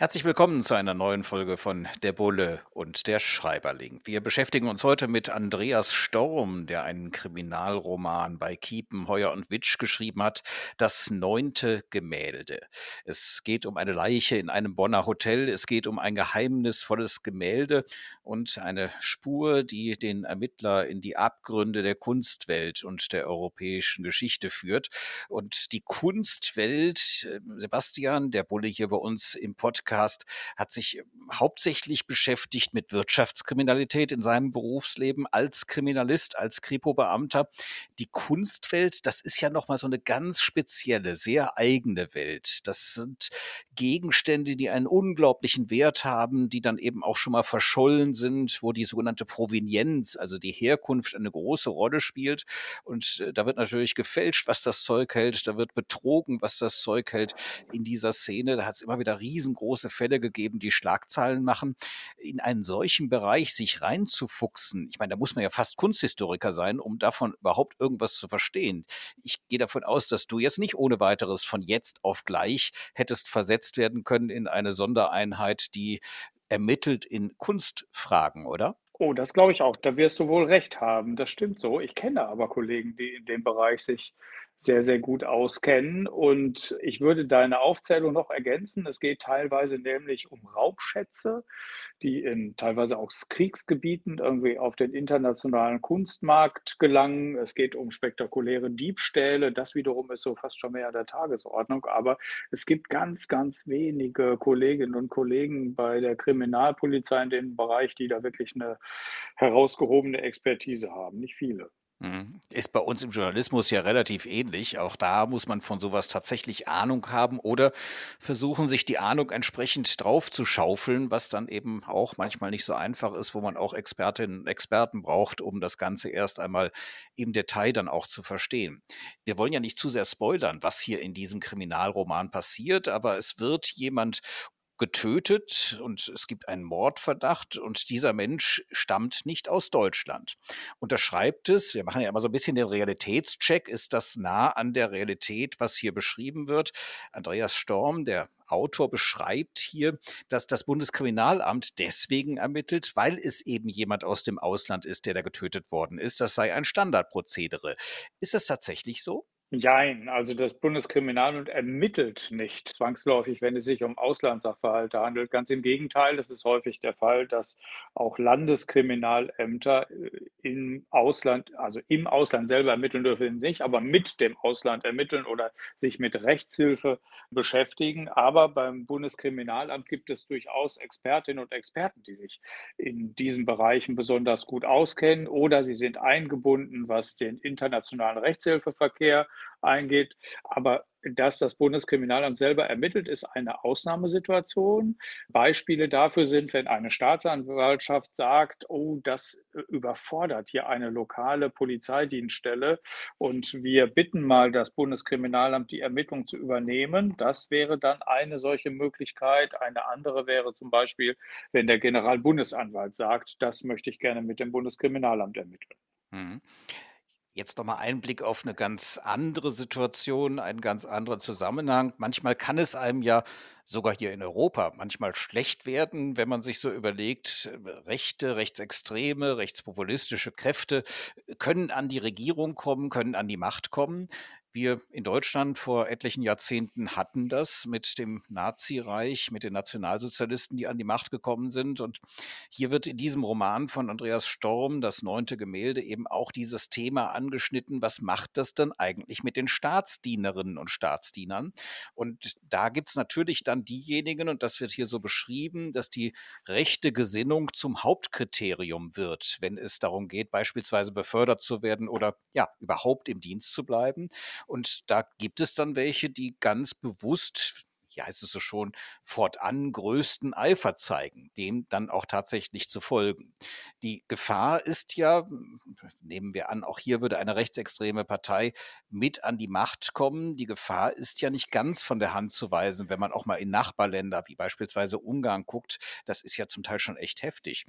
Herzlich willkommen zu einer neuen Folge von Der Bulle und der Schreiberling. Wir beschäftigen uns heute mit Andreas Storm, der einen Kriminalroman bei Kiepen, Heuer und Witsch geschrieben hat, Das neunte Gemälde. Es geht um eine Leiche in einem Bonner Hotel, es geht um ein geheimnisvolles Gemälde und eine Spur, die den Ermittler in die Abgründe der Kunstwelt und der europäischen Geschichte führt. Und die Kunstwelt, äh, Sebastian, der Bulle hier bei uns im Podcast, Podcast, hat sich ähm, hauptsächlich beschäftigt mit Wirtschaftskriminalität in seinem Berufsleben als Kriminalist, als Kripo-Beamter. Die Kunstwelt, das ist ja nochmal so eine ganz spezielle, sehr eigene Welt. Das sind Gegenstände, die einen unglaublichen Wert haben, die dann eben auch schon mal verschollen sind, wo die sogenannte Provenienz, also die Herkunft, eine große Rolle spielt. Und äh, da wird natürlich gefälscht, was das Zeug hält. Da wird betrogen, was das Zeug hält in dieser Szene. Da hat es immer wieder riesengroße große Fälle gegeben, die Schlagzeilen machen. In einen solchen Bereich sich reinzufuchsen, ich meine, da muss man ja fast Kunsthistoriker sein, um davon überhaupt irgendwas zu verstehen. Ich gehe davon aus, dass du jetzt nicht ohne weiteres von jetzt auf gleich hättest versetzt werden können in eine Sondereinheit, die ermittelt in Kunstfragen, oder? Oh, das glaube ich auch. Da wirst du wohl recht haben. Das stimmt so. Ich kenne aber Kollegen, die in dem Bereich sich sehr, sehr gut auskennen. Und ich würde deine Aufzählung noch ergänzen. Es geht teilweise nämlich um Raubschätze, die in teilweise auch Kriegsgebieten irgendwie auf den internationalen Kunstmarkt gelangen. Es geht um spektakuläre Diebstähle. Das wiederum ist so fast schon mehr an der Tagesordnung. Aber es gibt ganz, ganz wenige Kolleginnen und Kollegen bei der Kriminalpolizei in dem Bereich, die da wirklich eine herausgehobene Expertise haben. Nicht viele. Mhm. Ist bei uns im Journalismus ja relativ ähnlich. Auch da muss man von sowas tatsächlich Ahnung haben oder versuchen, sich die Ahnung entsprechend drauf zu schaufeln, was dann eben auch manchmal nicht so einfach ist, wo man auch Expertinnen und Experten braucht, um das Ganze erst einmal im Detail dann auch zu verstehen. Wir wollen ja nicht zu sehr spoilern, was hier in diesem Kriminalroman passiert, aber es wird jemand getötet und es gibt einen Mordverdacht und dieser Mensch stammt nicht aus Deutschland. Unterschreibt es, wir machen ja immer so ein bisschen den Realitätscheck, ist das nah an der Realität, was hier beschrieben wird? Andreas Storm, der Autor beschreibt hier, dass das Bundeskriminalamt deswegen ermittelt, weil es eben jemand aus dem Ausland ist, der da getötet worden ist. Das sei ein Standardprozedere. Ist das tatsächlich so? Jein, also das Bundeskriminalamt ermittelt nicht zwangsläufig, wenn es sich um Auslandssachverhalte handelt. Ganz im Gegenteil, es ist häufig der Fall, dass auch Landeskriminalämter äh, im Ausland, also im Ausland selber ermitteln dürfen nicht, aber mit dem Ausland ermitteln oder sich mit Rechtshilfe beschäftigen. Aber beim Bundeskriminalamt gibt es durchaus Expertinnen und Experten, die sich in diesen Bereichen besonders gut auskennen oder sie sind eingebunden, was den internationalen Rechtshilfeverkehr eingeht. Aber dass das Bundeskriminalamt selber ermittelt, ist eine Ausnahmesituation. Beispiele dafür sind, wenn eine Staatsanwaltschaft sagt, oh, das überfordert hier eine lokale Polizeidienststelle und wir bitten mal das Bundeskriminalamt, die Ermittlung zu übernehmen. Das wäre dann eine solche Möglichkeit. Eine andere wäre zum Beispiel, wenn der Generalbundesanwalt sagt, das möchte ich gerne mit dem Bundeskriminalamt ermitteln. Mhm. Jetzt nochmal ein Blick auf eine ganz andere Situation, einen ganz anderen Zusammenhang. Manchmal kann es einem ja sogar hier in Europa manchmal schlecht werden, wenn man sich so überlegt, rechte, rechtsextreme, rechtspopulistische Kräfte können an die Regierung kommen, können an die Macht kommen. Wir in Deutschland vor etlichen Jahrzehnten hatten das mit dem Nazireich, mit den Nationalsozialisten, die an die Macht gekommen sind. Und hier wird in diesem Roman von Andreas Storm, das neunte Gemälde, eben auch dieses Thema angeschnitten. Was macht das denn eigentlich mit den Staatsdienerinnen und Staatsdienern? Und da gibt es natürlich dann diejenigen, und das wird hier so beschrieben, dass die rechte Gesinnung zum Hauptkriterium wird, wenn es darum geht, beispielsweise befördert zu werden oder ja, überhaupt im Dienst zu bleiben. Und da gibt es dann welche, die ganz bewusst ja heißt es so schon, fortan größten Eifer zeigen, dem dann auch tatsächlich zu folgen. Die Gefahr ist ja, nehmen wir an, auch hier würde eine rechtsextreme Partei mit an die Macht kommen. Die Gefahr ist ja nicht ganz von der Hand zu weisen, wenn man auch mal in Nachbarländer wie beispielsweise Ungarn guckt. Das ist ja zum Teil schon echt heftig.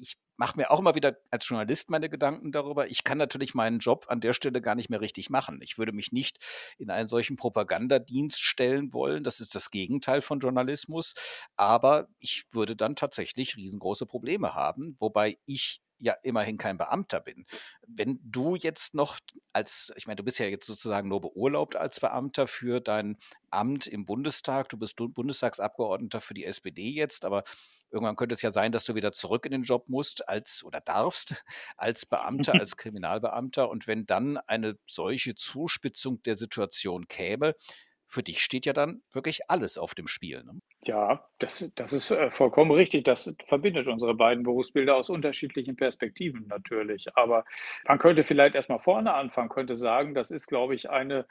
Ich mache mir auch immer wieder als Journalist meine Gedanken darüber. Ich kann natürlich meinen Job an der Stelle gar nicht mehr richtig machen. Ich würde mich nicht in einen solchen Propagandadienst stellen wollen. Das ist das Gegenteil von Journalismus. Aber ich würde dann tatsächlich riesengroße Probleme haben, wobei ich ja immerhin kein Beamter bin. Wenn du jetzt noch als, ich meine, du bist ja jetzt sozusagen nur beurlaubt als Beamter für dein Amt im Bundestag, du bist Bundestagsabgeordneter für die SPD jetzt, aber Irgendwann könnte es ja sein, dass du wieder zurück in den Job musst als oder darfst als Beamter, als Kriminalbeamter. Und wenn dann eine solche Zuspitzung der Situation käme, für dich steht ja dann wirklich alles auf dem Spiel. Ne? Ja, das, das ist äh, vollkommen richtig. Das verbindet unsere beiden Berufsbilder aus unterschiedlichen Perspektiven natürlich. Aber man könnte vielleicht erstmal vorne anfangen, könnte sagen, das ist, glaube ich, eine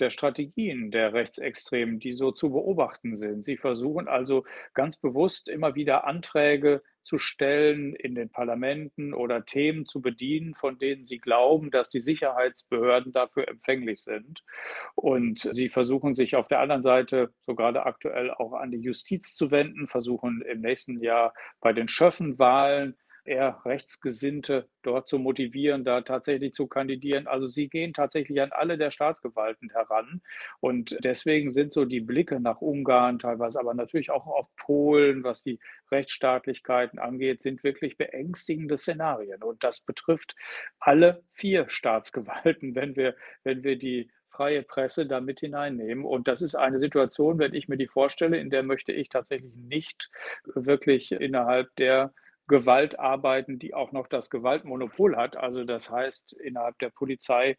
der Strategien der Rechtsextremen, die so zu beobachten sind. Sie versuchen also ganz bewusst immer wieder Anträge zu stellen in den Parlamenten oder Themen zu bedienen, von denen sie glauben, dass die Sicherheitsbehörden dafür empfänglich sind. Und sie versuchen sich auf der anderen Seite, so gerade aktuell, auch an die Justiz zu wenden, versuchen im nächsten Jahr bei den Schöffenwahlen eher Rechtsgesinnte dort zu motivieren, da tatsächlich zu kandidieren. Also sie gehen tatsächlich an alle der Staatsgewalten heran. Und deswegen sind so die Blicke nach Ungarn teilweise, aber natürlich auch auf Polen, was die Rechtsstaatlichkeiten angeht, sind wirklich beängstigende Szenarien. Und das betrifft alle vier Staatsgewalten, wenn wir, wenn wir die freie Presse da mit hineinnehmen. Und das ist eine Situation, wenn ich mir die vorstelle, in der möchte ich tatsächlich nicht wirklich innerhalb der Gewalt arbeiten, die auch noch das Gewaltmonopol hat. Also das heißt innerhalb der Polizei,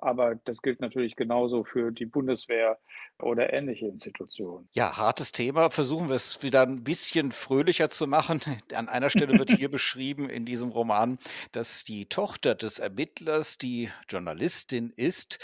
aber das gilt natürlich genauso für die Bundeswehr oder ähnliche Institutionen. Ja, hartes Thema. Versuchen wir es wieder ein bisschen fröhlicher zu machen. An einer Stelle wird hier beschrieben in diesem Roman, dass die Tochter des Ermittlers, die Journalistin ist,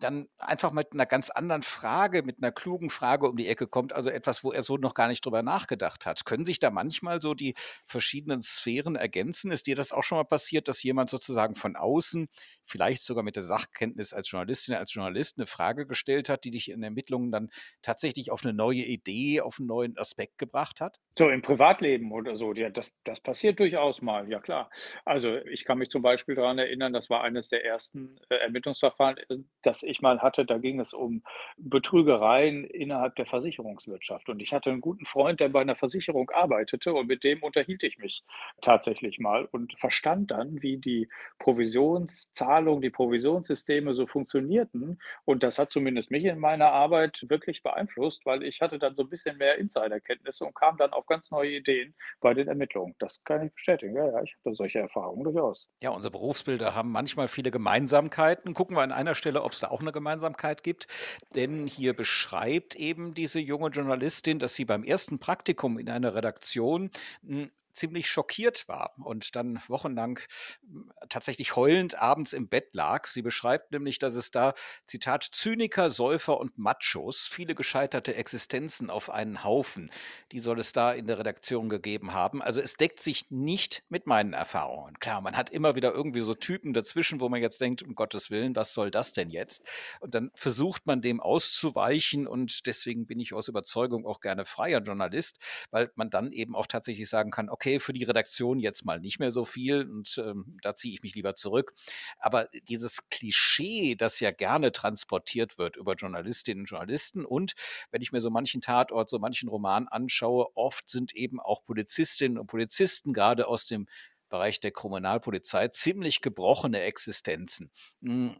dann einfach mit einer ganz anderen Frage, mit einer klugen Frage um die Ecke kommt, also etwas, wo er so noch gar nicht drüber nachgedacht hat. Können sich da manchmal so die verschiedenen Sphären ergänzen? Ist dir das auch schon mal passiert, dass jemand sozusagen von außen, vielleicht sogar mit der Sachkenntnis als Journalistin, als Journalist, eine Frage gestellt hat, die dich in Ermittlungen dann tatsächlich auf eine neue Idee, auf einen neuen Aspekt gebracht hat? So im Privatleben oder so, ja, das, das passiert durchaus mal, ja klar. Also ich kann mich zum Beispiel daran erinnern, das war eines der ersten äh, Ermittlungsverfahren, äh, das ich mal hatte. Da ging es um Betrügereien innerhalb der Versicherungswirtschaft. Und ich hatte einen guten Freund, der bei einer Versicherung arbeitete und mit dem unterhielt ich mich tatsächlich mal und verstand dann, wie die Provisionszahlung, die Provisionssysteme so funktionierten. Und das hat zumindest mich in meiner Arbeit wirklich beeinflusst, weil ich hatte dann so ein bisschen mehr Insiderkenntnisse und kam dann auf ganz neue Ideen bei den Ermittlungen. Das kann ich bestätigen. Ja, ja, ich habe solche Erfahrungen durchaus. Ja, unsere Berufsbilder haben manchmal viele Gemeinsamkeiten. Gucken wir an einer Stelle, ob es da auch eine Gemeinsamkeit gibt. Denn hier beschreibt eben diese junge Journalistin, dass sie beim ersten Praktikum in einer Redaktion hm, ziemlich schockiert war und dann wochenlang hm, tatsächlich heulend abends im Bett lag. Sie beschreibt nämlich, dass es da, Zitat, Zyniker, Säufer und Machos, viele gescheiterte Existenzen auf einen Haufen, die soll es da in der Redaktion gegeben haben. Also es deckt sich nicht mit meinen Erfahrungen. Klar, man hat immer wieder irgendwie so Typen dazwischen, wo man jetzt denkt, um Gottes Willen, was soll das denn jetzt? Und dann versucht man dem auszuweichen und deswegen bin ich aus Überzeugung auch gerne freier Journalist, weil man dann eben auch tatsächlich sagen kann, okay, okay, für die Redaktion jetzt mal nicht mehr so viel und ähm, da ziehe ich mich lieber zurück. Aber dieses Klischee, das ja gerne transportiert wird über Journalistinnen und Journalisten und wenn ich mir so manchen Tatort, so manchen Roman anschaue, oft sind eben auch Polizistinnen und Polizisten gerade aus dem Bereich der Kriminalpolizei ziemlich gebrochene Existenzen. Hm,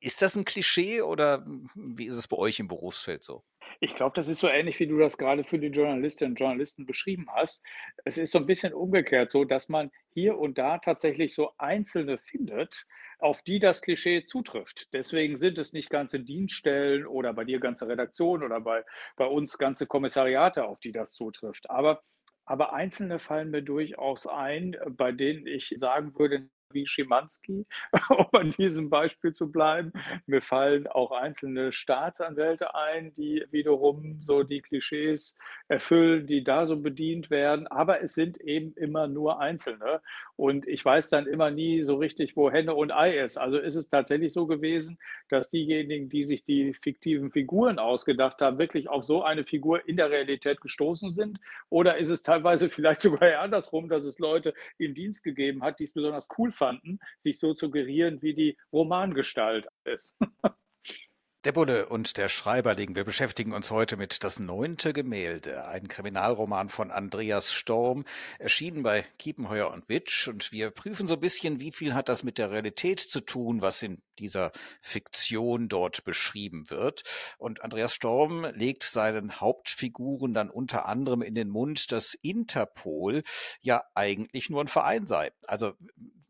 ist das ein Klischee oder hm, wie ist es bei euch im Berufsfeld so? Ich glaube, das ist so ähnlich, wie du das gerade für die Journalistinnen und Journalisten beschrieben hast. Es ist so ein bisschen umgekehrt so, dass man hier und da tatsächlich so Einzelne findet, auf die das Klischee zutrifft. Deswegen sind es nicht ganze Dienststellen oder bei dir ganze Redaktionen oder bei, bei uns ganze Kommissariate, auf die das zutrifft. Aber, aber Einzelne fallen mir durchaus ein, bei denen ich sagen würde, wie Schimanski, um an diesem Beispiel zu bleiben. Mir fallen auch einzelne Staatsanwälte ein, die wiederum so die Klischees erfüllen, die da so bedient werden. Aber es sind eben immer nur Einzelne. Und ich weiß dann immer nie so richtig, wo Henne und Ei ist. Also ist es tatsächlich so gewesen, dass diejenigen, die sich die fiktiven Figuren ausgedacht haben, wirklich auf so eine Figur in der Realität gestoßen sind? Oder ist es teilweise vielleicht sogar andersrum, dass es Leute im Dienst gegeben hat, die es besonders cool fanden, sich so zu gerieren, wie die Romangestalt ist? Der Bulle und der Schreiberling. Wir beschäftigen uns heute mit Das neunte Gemälde, ein Kriminalroman von Andreas Storm, erschienen bei Kiepenheuer und Witsch. Und wir prüfen so ein bisschen, wie viel hat das mit der Realität zu tun, was in dieser Fiktion dort beschrieben wird. Und Andreas Storm legt seinen Hauptfiguren dann unter anderem in den Mund, dass Interpol ja eigentlich nur ein Verein sei. Also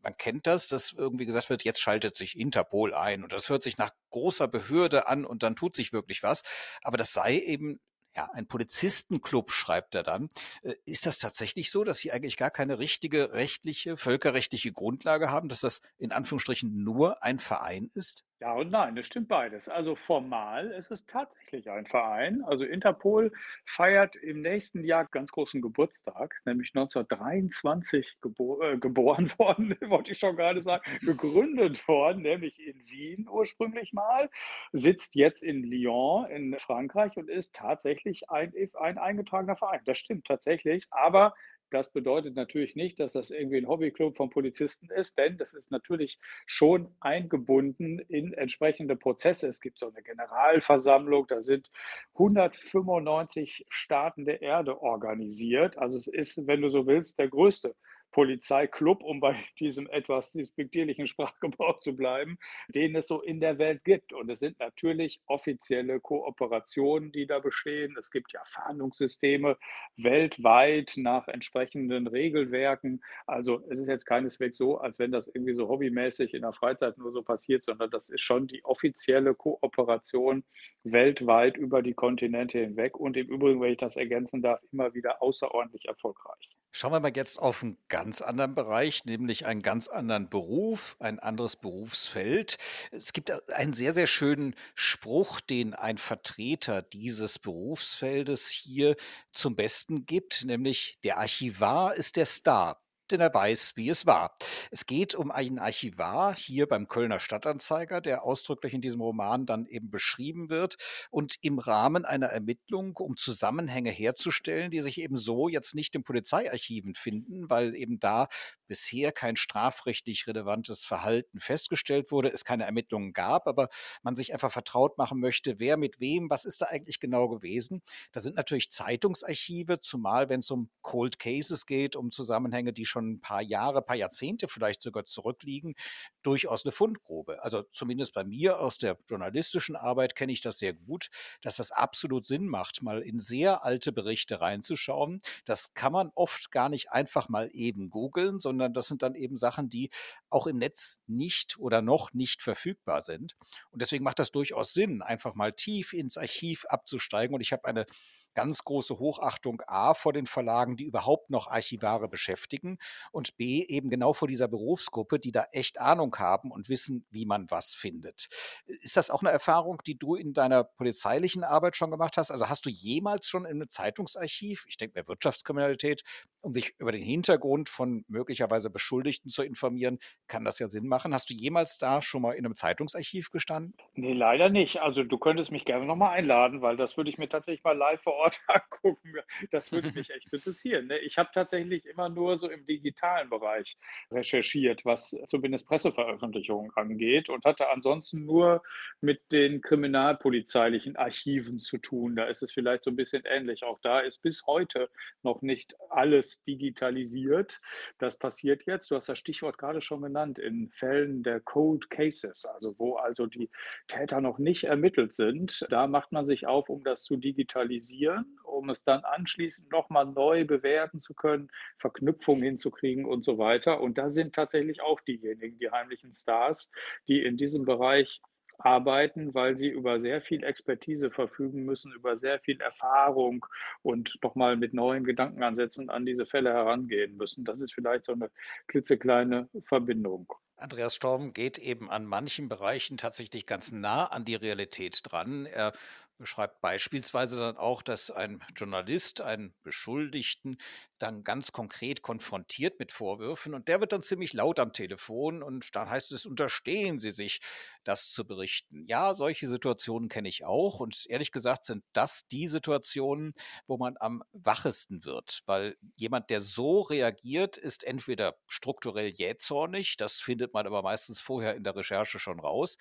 man kennt das, dass irgendwie gesagt wird, jetzt schaltet sich Interpol ein und das hört sich nach großer Behörde an und dann tut sich wirklich was. Aber das sei eben ja, ein Polizistenclub, schreibt er dann. Äh, ist das tatsächlich so, dass Sie eigentlich gar keine richtige rechtliche, völkerrechtliche Grundlage haben, dass das in Anführungsstrichen nur ein Verein ist? Ja und nein, das stimmt beides. Also formal ist es tatsächlich ein Verein. Also Interpol feiert im nächsten Jahr ganz großen Geburtstag, nämlich 1923 gebo äh, geboren worden, wollte ich schon gerade sagen, gegründet worden, nämlich in Wien ursprünglich mal, sitzt jetzt in Lyon in Frankreich und ist tatsächlich ein, ein eingetragener Verein. Das stimmt tatsächlich, aber das bedeutet natürlich nicht, dass das irgendwie ein Hobbyclub von Polizisten ist, denn das ist natürlich schon eingebunden in entsprechende Prozesse. Es gibt so eine Generalversammlung, da sind 195 Staaten der Erde organisiert. Also es ist, wenn du so willst, der größte Polizeiklub, um bei diesem etwas despektierlichen Sprachgebrauch zu bleiben, den es so in der Welt gibt. Und es sind natürlich offizielle Kooperationen, die da bestehen. Es gibt ja Fahndungssysteme weltweit nach entsprechenden Regelwerken. Also es ist jetzt keineswegs so, als wenn das irgendwie so hobbymäßig in der Freizeit nur so passiert, sondern das ist schon die offizielle Kooperation weltweit über die Kontinente hinweg und im Übrigen, wenn ich das ergänzen darf, immer wieder außerordentlich erfolgreich. Schauen wir mal jetzt auf einen ganz anderen Bereich, nämlich einen ganz anderen Beruf, ein anderes Berufsfeld. Es gibt einen sehr, sehr schönen Spruch, den ein Vertreter dieses Berufsfeldes hier zum Besten gibt, nämlich der Archivar ist der Star denn er weiß, wie es war. Es geht um einen Archivar hier beim Kölner Stadtanzeiger, der ausdrücklich in diesem Roman dann eben beschrieben wird und im Rahmen einer Ermittlung, um Zusammenhänge herzustellen, die sich eben so jetzt nicht in Polizeiarchiven finden, weil eben da bisher kein strafrechtlich relevantes Verhalten festgestellt wurde, es keine Ermittlungen gab, aber man sich einfach vertraut machen möchte, wer mit wem, was ist da eigentlich genau gewesen. Da sind natürlich Zeitungsarchive, zumal wenn es um Cold Cases geht, um Zusammenhänge, die schon ein paar Jahre, paar Jahrzehnte vielleicht sogar zurückliegen, durchaus eine Fundgrube. Also zumindest bei mir aus der journalistischen Arbeit kenne ich das sehr gut, dass das absolut Sinn macht, mal in sehr alte Berichte reinzuschauen. Das kann man oft gar nicht einfach mal eben googeln, sondern sondern das sind dann eben Sachen, die auch im Netz nicht oder noch nicht verfügbar sind. Und deswegen macht das durchaus Sinn, einfach mal tief ins Archiv abzusteigen. Und ich habe eine ganz große Hochachtung A vor den Verlagen, die überhaupt noch Archivare beschäftigen und B eben genau vor dieser Berufsgruppe, die da echt Ahnung haben und wissen, wie man was findet. Ist das auch eine Erfahrung, die du in deiner polizeilichen Arbeit schon gemacht hast? Also hast du jemals schon in einem Zeitungsarchiv, ich denke mehr Wirtschaftskriminalität, um sich über den Hintergrund von möglicherweise Beschuldigten zu informieren, kann das ja Sinn machen. Hast du jemals da schon mal in einem Zeitungsarchiv gestanden? Nee, leider nicht. Also du könntest mich gerne nochmal einladen, weil das würde ich mir tatsächlich mal live vor Ort Ort angucken. Das würde mich echt interessieren. Ne? Ich habe tatsächlich immer nur so im digitalen Bereich recherchiert, was zumindest Presseveröffentlichungen angeht und hatte ansonsten nur mit den kriminalpolizeilichen Archiven zu tun. Da ist es vielleicht so ein bisschen ähnlich. Auch da ist bis heute noch nicht alles digitalisiert. Das passiert jetzt. Du hast das Stichwort gerade schon genannt, in Fällen der Cold Cases, also wo also die Täter noch nicht ermittelt sind. Da macht man sich auf, um das zu digitalisieren analysieren, um es dann anschließend nochmal neu bewerten zu können, Verknüpfungen hinzukriegen und so weiter. Und da sind tatsächlich auch diejenigen, die heimlichen Stars, die in diesem Bereich arbeiten, weil sie über sehr viel Expertise verfügen müssen, über sehr viel Erfahrung und nochmal mit neuen Gedankenansätzen an diese Fälle herangehen müssen. Das ist vielleicht so eine klitzekleine Verbindung. Andreas Storm geht eben an manchen Bereichen tatsächlich ganz nah an die Realität dran. Er beschreibt beispielsweise dann auch, dass ein Journalist einen Beschuldigten dann ganz konkret konfrontiert mit Vorwürfen und der wird dann ziemlich laut am Telefon und dann heißt es, unterstehen Sie sich, das zu berichten. Ja, solche Situationen kenne ich auch und ehrlich gesagt sind das die Situationen, wo man am wachesten wird, weil jemand, der so reagiert, ist entweder strukturell jähzornig, das findet man aber meistens vorher in der Recherche schon raus,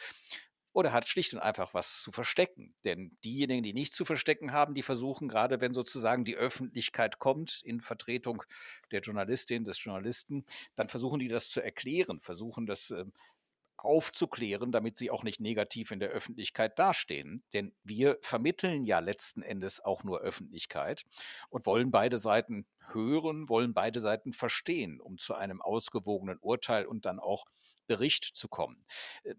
oder hat schlicht und einfach was zu verstecken. Denn diejenigen, die nichts zu verstecken haben, die versuchen gerade, wenn sozusagen die Öffentlichkeit kommt in Vertretung der Journalistin, des Journalisten, dann versuchen die das zu erklären, versuchen das äh, aufzuklären, damit sie auch nicht negativ in der Öffentlichkeit dastehen. Denn wir vermitteln ja letzten Endes auch nur Öffentlichkeit und wollen beide Seiten hören, wollen beide Seiten verstehen, um zu einem ausgewogenen Urteil und dann auch Bericht zu kommen. Äh,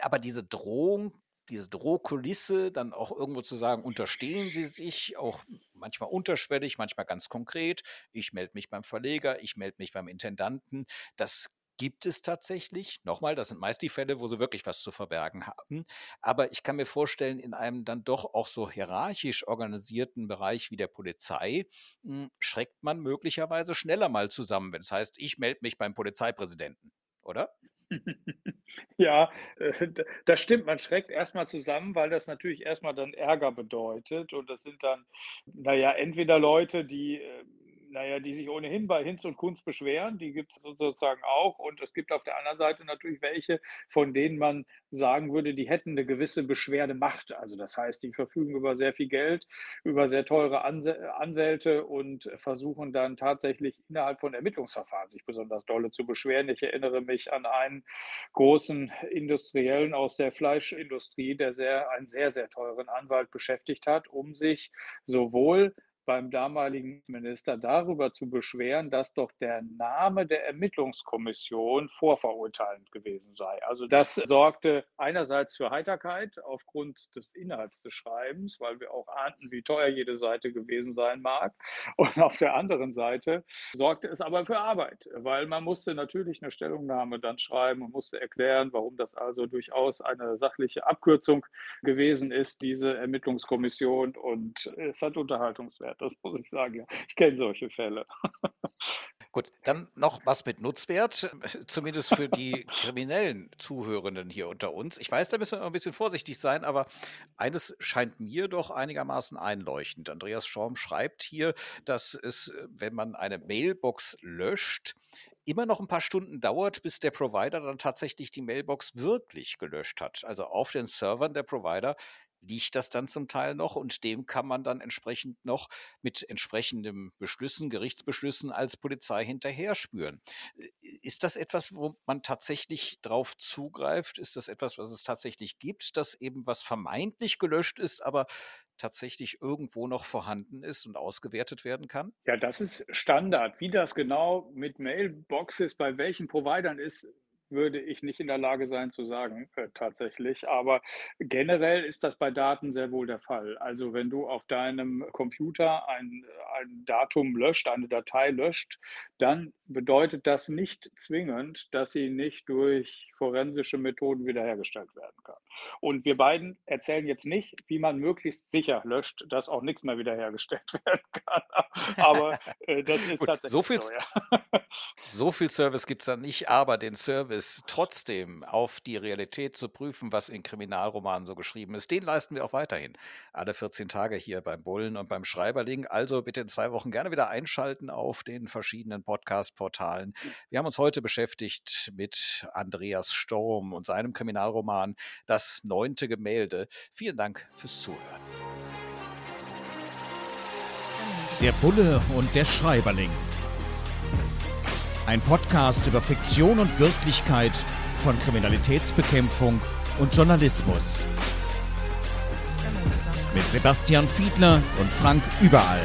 aber diese Drohung, diese Drohkulisse, dann auch irgendwo zu sagen, unterstehen Sie sich, auch manchmal unterschwellig, manchmal ganz konkret. Ich melde mich beim Verleger, ich melde mich beim Intendanten. Das gibt es tatsächlich. Nochmal, das sind meist die Fälle, wo sie wirklich was zu verbergen haben. Aber ich kann mir vorstellen, in einem dann doch auch so hierarchisch organisierten Bereich wie der Polizei hm, schreckt man möglicherweise schneller mal zusammen, wenn es heißt, ich melde mich beim Polizeipräsidenten, oder? Ja, äh, das stimmt. Man schreckt erstmal zusammen, weil das natürlich erstmal dann Ärger bedeutet und das sind dann, naja, entweder Leute, die, äh, naja, die sich ohnehin bei Hinz und Kunst beschweren, die gibt es sozusagen auch. Und es gibt auf der anderen Seite natürlich welche, von denen man sagen würde, die hätten eine gewisse Beschwerdemacht. Also das heißt, die verfügen über sehr viel Geld, über sehr teure Anwälte und versuchen dann tatsächlich innerhalb von Ermittlungsverfahren sich besonders dolle zu beschweren. Ich erinnere mich an einen großen Industriellen aus der Fleischindustrie, der sehr, einen sehr, sehr teuren Anwalt beschäftigt hat, um sich sowohl beim damaligen Minister darüber zu beschweren, dass doch der Name der Ermittlungskommission vorverurteilend gewesen sei. Also das sorgte einerseits für Heiterkeit aufgrund des Inhalts des Schreibens, weil wir auch ahnten, wie teuer jede Seite gewesen sein mag. Und auf der anderen Seite sorgte es aber für Arbeit, weil man musste natürlich eine Stellungnahme dann schreiben und musste erklären, warum das also durchaus eine sachliche Abkürzung gewesen ist, diese Ermittlungskommission. Und es hat Unterhaltungswert das muss ich sagen. Ich kenne solche Fälle. Gut, dann noch was mit Nutzwert, zumindest für die kriminellen Zuhörenden hier unter uns. Ich weiß, da müssen wir ein bisschen vorsichtig sein, aber eines scheint mir doch einigermaßen einleuchtend. Andreas Schorm schreibt hier, dass es, wenn man eine Mailbox löscht, immer noch ein paar Stunden dauert, bis der Provider dann tatsächlich die Mailbox wirklich gelöscht hat. Also auf den Servern der Provider liegt das dann zum Teil noch und dem kann man dann entsprechend noch mit entsprechenden Beschlüssen, Gerichtsbeschlüssen als Polizei hinterher spüren. Äh, ist das etwas, wo man tatsächlich drauf zugreift? Ist das etwas, was es tatsächlich gibt, dass eben was vermeintlich gelöscht ist, aber tatsächlich irgendwo noch vorhanden ist und ausgewertet werden kann? Ja, das ist Standard. Wie das genau mit Mailboxes bei welchen Providern ist, würde ich nicht in der Lage sein zu sagen, äh, tatsächlich. Aber generell ist das bei Daten sehr wohl der Fall. Also wenn du auf deinem Computer ein, ein Datum löscht, eine Datei löscht, dann bedeutet das nicht zwingend, dass sie nicht durch forensische Methoden wiederhergestellt werden kann. Und wir beiden erzählen jetzt nicht, wie man möglichst sicher löscht, dass auch nichts mehr wiederhergestellt werden kann. Aber äh, das ist Gut, tatsächlich so. Viel, so, ja. so viel Service gibt es da nicht, aber den Service trotzdem auf die Realität zu prüfen, was in Kriminalromanen so geschrieben ist, den leisten wir auch weiterhin. Alle 14 Tage hier beim Bullen und beim Schreiberling. Also bitte in zwei Wochen gerne wieder einschalten auf den verschiedenen Podcast-Portalen. Wir haben uns heute beschäftigt mit Andreas Thomas Storm und seinem Kriminalroman Das neunte Gemälde. Vielen Dank fürs Zuhören. Der Bulle und der Schreiberling. Ein Podcast über Fiktion und Wirklichkeit von Kriminalitätsbekämpfung und Journalismus. Mit Sebastian Fiedler und Frank Überall.